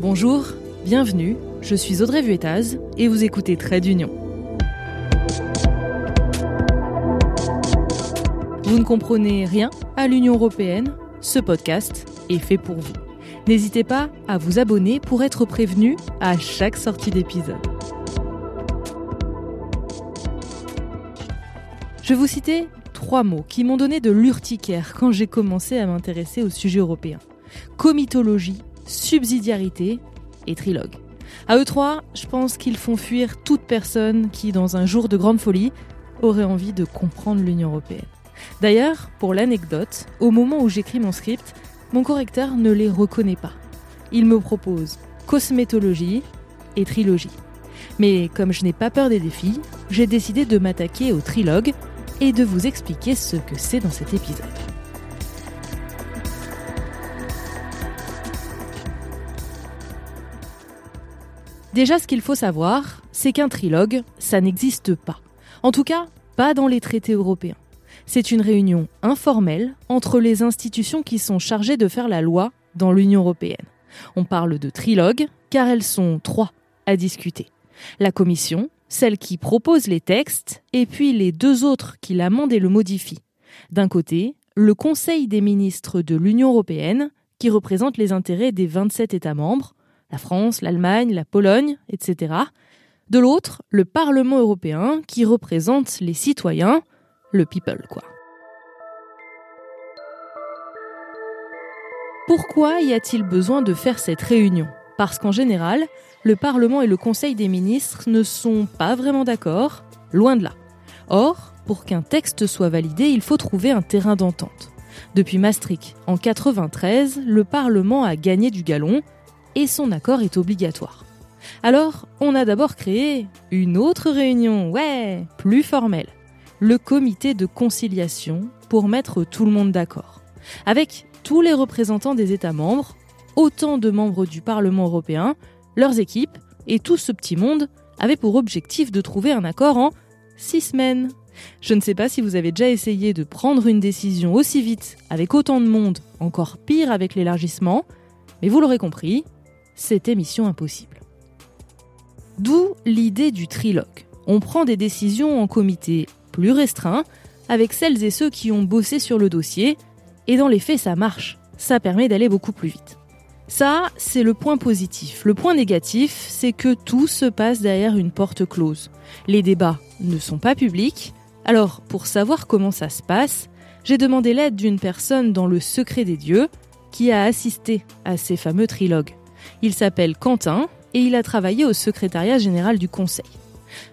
Bonjour, bienvenue, je suis Audrey Vuettaz et vous écoutez Trait d'Union. Vous ne comprenez rien à l'Union européenne Ce podcast est fait pour vous. N'hésitez pas à vous abonner pour être prévenu à chaque sortie d'épisode. Je vous citer trois mots qui m'ont donné de l'urticaire quand j'ai commencé à m'intéresser au sujet européen. Comitologie, subsidiarité et trilogue. À eux trois, je pense qu'ils font fuir toute personne qui, dans un jour de grande folie, aurait envie de comprendre l'Union européenne. D'ailleurs, pour l'anecdote, au moment où j'écris mon script, mon correcteur ne les reconnaît pas. Il me propose cosmétologie et trilogie. Mais comme je n'ai pas peur des défis, j'ai décidé de m'attaquer au trilogue et de vous expliquer ce que c'est dans cet épisode. Déjà, ce qu'il faut savoir, c'est qu'un trilogue, ça n'existe pas. En tout cas, pas dans les traités européens. C'est une réunion informelle entre les institutions qui sont chargées de faire la loi dans l'Union européenne. On parle de trilogue car elles sont trois à discuter. La Commission, celle qui propose les textes, et puis les deux autres qui l'amendent et le modifient. D'un côté, le Conseil des ministres de l'Union européenne, qui représente les intérêts des 27 États membres, la France, l'Allemagne, la Pologne, etc. De l'autre, le Parlement européen qui représente les citoyens, le people quoi. Pourquoi y a-t-il besoin de faire cette réunion? Parce qu'en général, le Parlement et le Conseil des ministres ne sont pas vraiment d'accord, loin de là. Or, pour qu'un texte soit validé, il faut trouver un terrain d'entente. Depuis Maastricht, en 93, le Parlement a gagné du galon et son accord est obligatoire. Alors, on a d'abord créé une autre réunion, ouais, plus formelle, le comité de conciliation pour mettre tout le monde d'accord, avec tous les représentants des États membres, autant de membres du Parlement européen, leurs équipes, et tout ce petit monde avait pour objectif de trouver un accord en six semaines. Je ne sais pas si vous avez déjà essayé de prendre une décision aussi vite avec autant de monde, encore pire avec l'élargissement, mais vous l'aurez compris, c'était mission impossible. D'où l'idée du trilogue. On prend des décisions en comité plus restreint, avec celles et ceux qui ont bossé sur le dossier, et dans les faits ça marche, ça permet d'aller beaucoup plus vite. Ça, c'est le point positif. Le point négatif, c'est que tout se passe derrière une porte close. Les débats ne sont pas publics, alors pour savoir comment ça se passe, j'ai demandé l'aide d'une personne dans le secret des dieux qui a assisté à ces fameux trilogues. Il s'appelle Quentin et il a travaillé au secrétariat général du Conseil.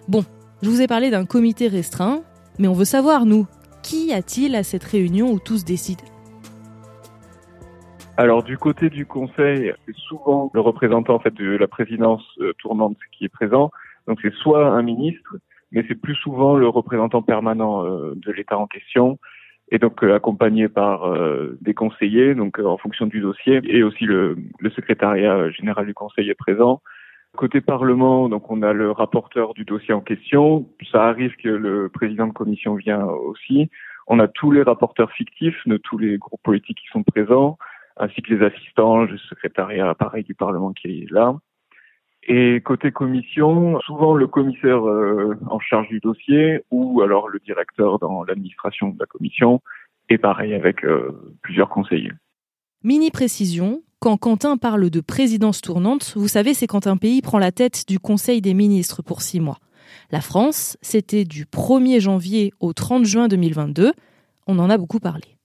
Bon, je vous ai parlé d'un comité restreint, mais on veut savoir, nous, qui a-t-il à cette réunion où tous décident alors du côté du Conseil, c'est souvent le représentant en fait de la présidence euh, tournante qui est présent. Donc c'est soit un ministre, mais c'est plus souvent le représentant permanent euh, de l'État en question et donc euh, accompagné par euh, des conseillers, donc euh, en fonction du dossier, et aussi le, le, secrétariat général du Conseil est présent. Côté Parlement, donc on a le rapporteur du dossier en question. Ça arrive que le président de commission vient aussi. On a tous les rapporteurs fictifs de tous les groupes politiques qui sont présents, ainsi que les assistants, le secrétariat pareil du Parlement qui est là. Et côté commission, souvent le commissaire euh, en charge du dossier ou alors le directeur dans l'administration de la commission, et pareil avec euh, plusieurs conseillers. Mini précision, quand Quentin parle de présidence tournante, vous savez, c'est quand un pays prend la tête du Conseil des ministres pour six mois. La France, c'était du 1er janvier au 30 juin 2022. On en a beaucoup parlé.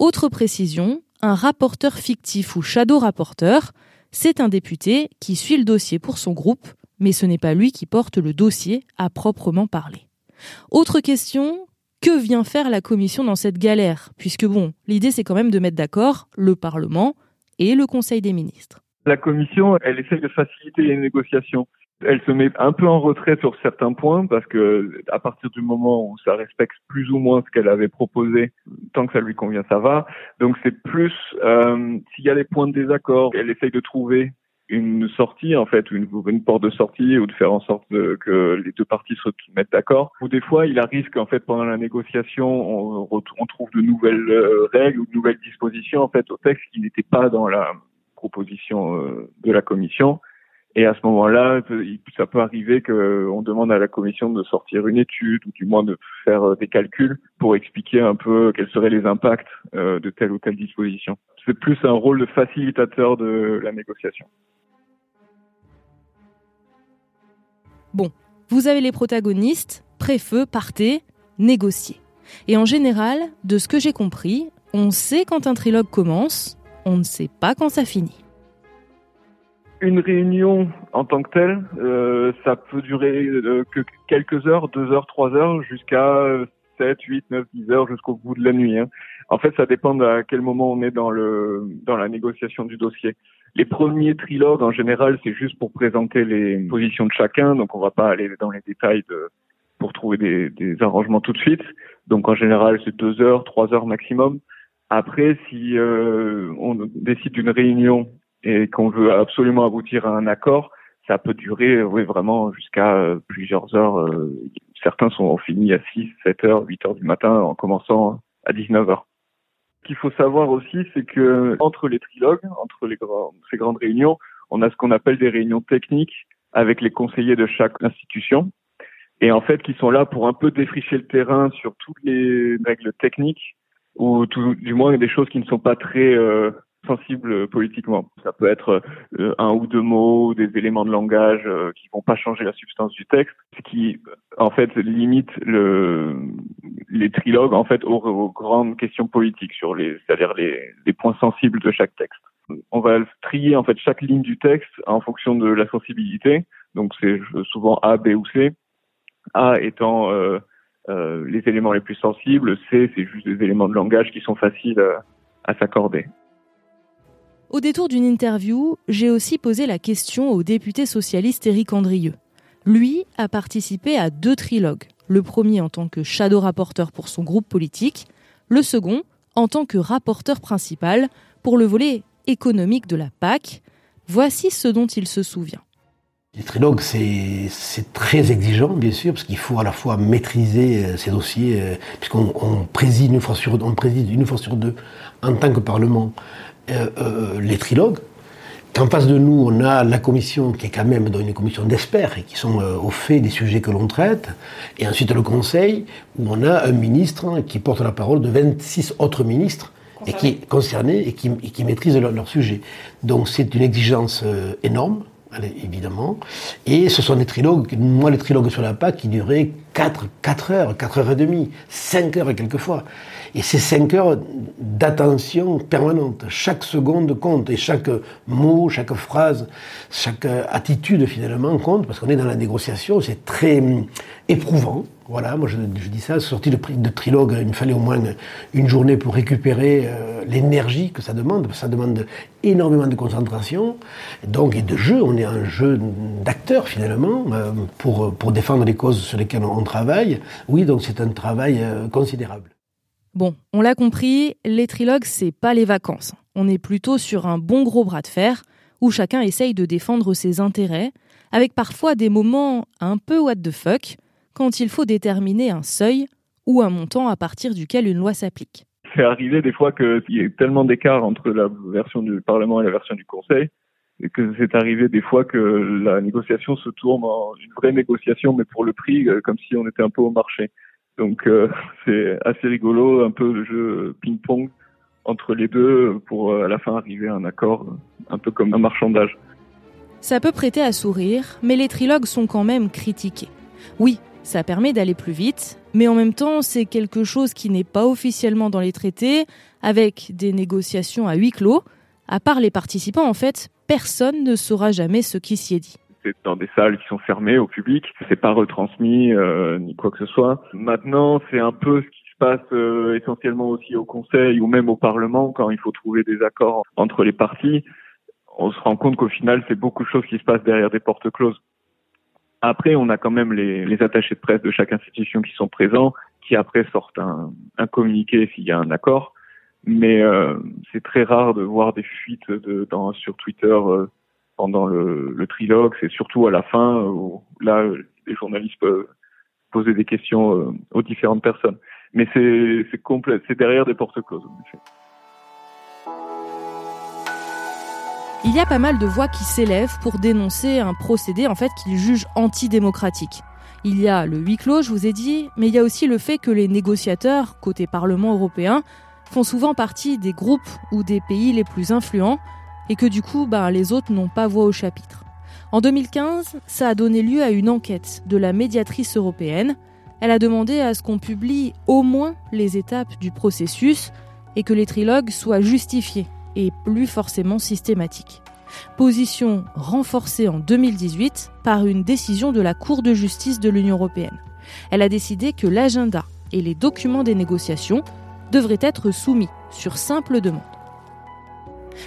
Autre précision, un rapporteur fictif ou shadow rapporteur, c'est un député qui suit le dossier pour son groupe, mais ce n'est pas lui qui porte le dossier à proprement parler. Autre question, que vient faire la Commission dans cette galère? Puisque bon, l'idée c'est quand même de mettre d'accord le Parlement et le Conseil des ministres. La Commission, elle essaie de faciliter les négociations. Elle se met un peu en retrait sur certains points parce que à partir du moment où ça respecte plus ou moins ce qu'elle avait proposé, tant que ça lui convient, ça va. Donc c'est plus euh, s'il y a des points de désaccord, elle essaye de trouver une sortie en fait, une, une porte de sortie ou de faire en sorte que les deux parties se mettent d'accord. Ou des fois, il arrive qu'en fait pendant la négociation, on, on trouve de nouvelles euh, règles ou de nouvelles dispositions en fait au texte qui n'étaient pas dans la propositions de la commission. Et à ce moment-là, ça peut arriver qu'on demande à la commission de sortir une étude ou du moins de faire des calculs pour expliquer un peu quels seraient les impacts de telle ou telle disposition. C'est plus un rôle de facilitateur de la négociation. Bon, vous avez les protagonistes, préfeu, partez, négociez. Et en général, de ce que j'ai compris, on sait quand un trilogue commence, on ne sait pas quand ça finit. Une réunion en tant que telle, euh, ça peut durer euh, que quelques heures, deux heures, trois heures, jusqu'à 7, 8, 9, 10 heures jusqu'au bout de la nuit. Hein. En fait, ça dépend à quel moment on est dans le dans la négociation du dossier. Les premiers trilogues, en général, c'est juste pour présenter les positions de chacun, donc on va pas aller dans les détails de, pour trouver des, des arrangements tout de suite. Donc en général, c'est deux heures, trois heures maximum. Après, si euh, on décide d'une réunion et qu'on veut absolument aboutir à un accord, ça peut durer oui, vraiment jusqu'à euh, plusieurs heures. Euh, certains sont finis à 6, 7 heures, 8 heures du matin en commençant à 19 heures. Ce qu'il faut savoir aussi, c'est que entre les trilogues, entre les ces grandes réunions, on a ce qu'on appelle des réunions techniques avec les conseillers de chaque institution et en fait qui sont là pour un peu défricher le terrain sur toutes les règles techniques ou tout, du moins des choses qui ne sont pas très euh, sensibles politiquement. Ça peut être euh, un ou deux mots, des éléments de langage euh, qui vont pas changer la substance du texte, ce qui en fait limite le, les trilogues en fait aux, grandes questions politiques sur les, c'est-à-dire les, les points sensibles de chaque texte. On va trier en fait chaque ligne du texte en fonction de la sensibilité. Donc c'est souvent A, B ou C. A étant euh, euh, les éléments les plus sensibles, C c'est juste des éléments de langage qui sont faciles euh, à s'accorder. Au détour d'une interview, j'ai aussi posé la question au député socialiste Éric Andrieux. Lui a participé à deux trilogues, le premier en tant que shadow rapporteur pour son groupe politique, le second en tant que rapporteur principal pour le volet économique de la PAC. Voici ce dont il se souvient. Les trilogues, c'est très exigeant, bien sûr, parce qu'il faut à la fois maîtriser euh, ces dossiers, euh, puisqu'on préside une fois sur on préside une fois sur deux en tant que Parlement les trilogues. Qu'en face de nous, on a la commission qui est quand même dans une commission d'experts et qui sont au fait des sujets que l'on traite, et ensuite le Conseil, où on a un ministre qui porte la parole de 26 autres ministres et qui est concerné et qui, qui maîtrise leur, leur, sujet. Donc c'est une exigence énorme évidemment. Et ce sont des trilogues, moi les trilogues sur la PAC qui duraient 4, 4 heures, 4 heures et demie, 5 heures quelquefois. Et c'est 5 heures d'attention permanente. Chaque seconde compte et chaque mot, chaque phrase, chaque attitude finalement compte parce qu'on est dans la négociation, c'est très hum, éprouvant. Voilà, moi je, dis ça, sorti de, trilogue, il me fallait au moins une journée pour récupérer euh, l'énergie que ça demande. Ça demande énormément de concentration, donc et de jeu. On est un jeu d'acteurs finalement euh, pour, pour défendre les causes sur lesquelles on, travaille. Oui, donc c'est un travail euh, considérable. Bon, on l'a compris, les trilogues, c'est pas les vacances. On est plutôt sur un bon gros bras de fer où chacun essaye de défendre ses intérêts, avec parfois des moments un peu what the fuck quand il faut déterminer un seuil ou un montant à partir duquel une loi s'applique. C'est arrivé des fois qu'il y ait tellement d'écart entre la version du Parlement et la version du Conseil que c'est arrivé des fois que la négociation se tourne en une vraie négociation, mais pour le prix, euh, comme si on était un peu au marché. Donc euh, c'est assez rigolo, un peu le jeu ping-pong entre les deux pour euh, à la fin arriver à un accord, un peu comme un marchandage. Ça peut prêter à sourire, mais les trilogues sont quand même critiqués. Oui, ça permet d'aller plus vite, mais en même temps, c'est quelque chose qui n'est pas officiellement dans les traités, avec des négociations à huis clos. À part les participants, en fait, personne ne saura jamais ce qui s'y est dit. C'est dans des salles qui sont fermées au public, c'est pas retransmis euh, ni quoi que ce soit. Maintenant, c'est un peu ce qui se passe euh, essentiellement aussi au Conseil ou même au Parlement quand il faut trouver des accords entre les partis. On se rend compte qu'au final, c'est beaucoup de choses qui se passent derrière des portes closes. Après, on a quand même les, les, attachés de presse de chaque institution qui sont présents, qui après sortent un, un communiqué s'il y a un accord. Mais euh, c'est très rare de voir des fuites de, dans, sur Twitter euh, pendant le, le trilogue. C'est surtout à la fin où là, les journalistes peuvent poser des questions euh, aux différentes personnes. Mais c'est complet, c'est derrière des portes closes. En effet. Il y a pas mal de voix qui s'élèvent pour dénoncer un procédé en fait qu'ils jugent antidémocratique. Il y a le huis clos, je vous ai dit, mais il y a aussi le fait que les négociateurs, côté Parlement européen, font souvent partie des groupes ou des pays les plus influents et que du coup, ben, les autres n'ont pas voix au chapitre. En 2015, ça a donné lieu à une enquête de la médiatrice européenne. Elle a demandé à ce qu'on publie au moins les étapes du processus et que les trilogues soient justifiés et plus forcément systématiques. Position renforcée en 2018 par une décision de la Cour de justice de l'Union européenne. Elle a décidé que l'agenda et les documents des négociations devraient être soumis sur simple demande.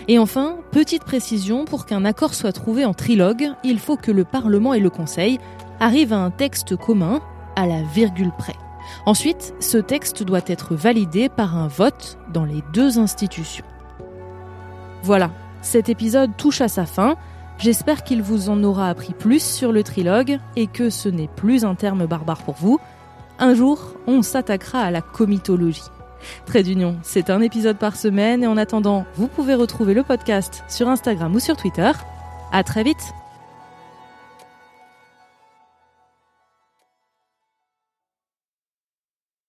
Et enfin, petite précision, pour qu'un accord soit trouvé en trilogue, il faut que le Parlement et le Conseil arrivent à un texte commun à la virgule près. Ensuite, ce texte doit être validé par un vote dans les deux institutions. Voilà, cet épisode touche à sa fin. J'espère qu'il vous en aura appris plus sur le trilogue et que ce n'est plus un terme barbare pour vous. Un jour, on s'attaquera à la comitologie. Trait d'union, c'est un épisode par semaine et en attendant, vous pouvez retrouver le podcast sur Instagram ou sur Twitter. À très vite!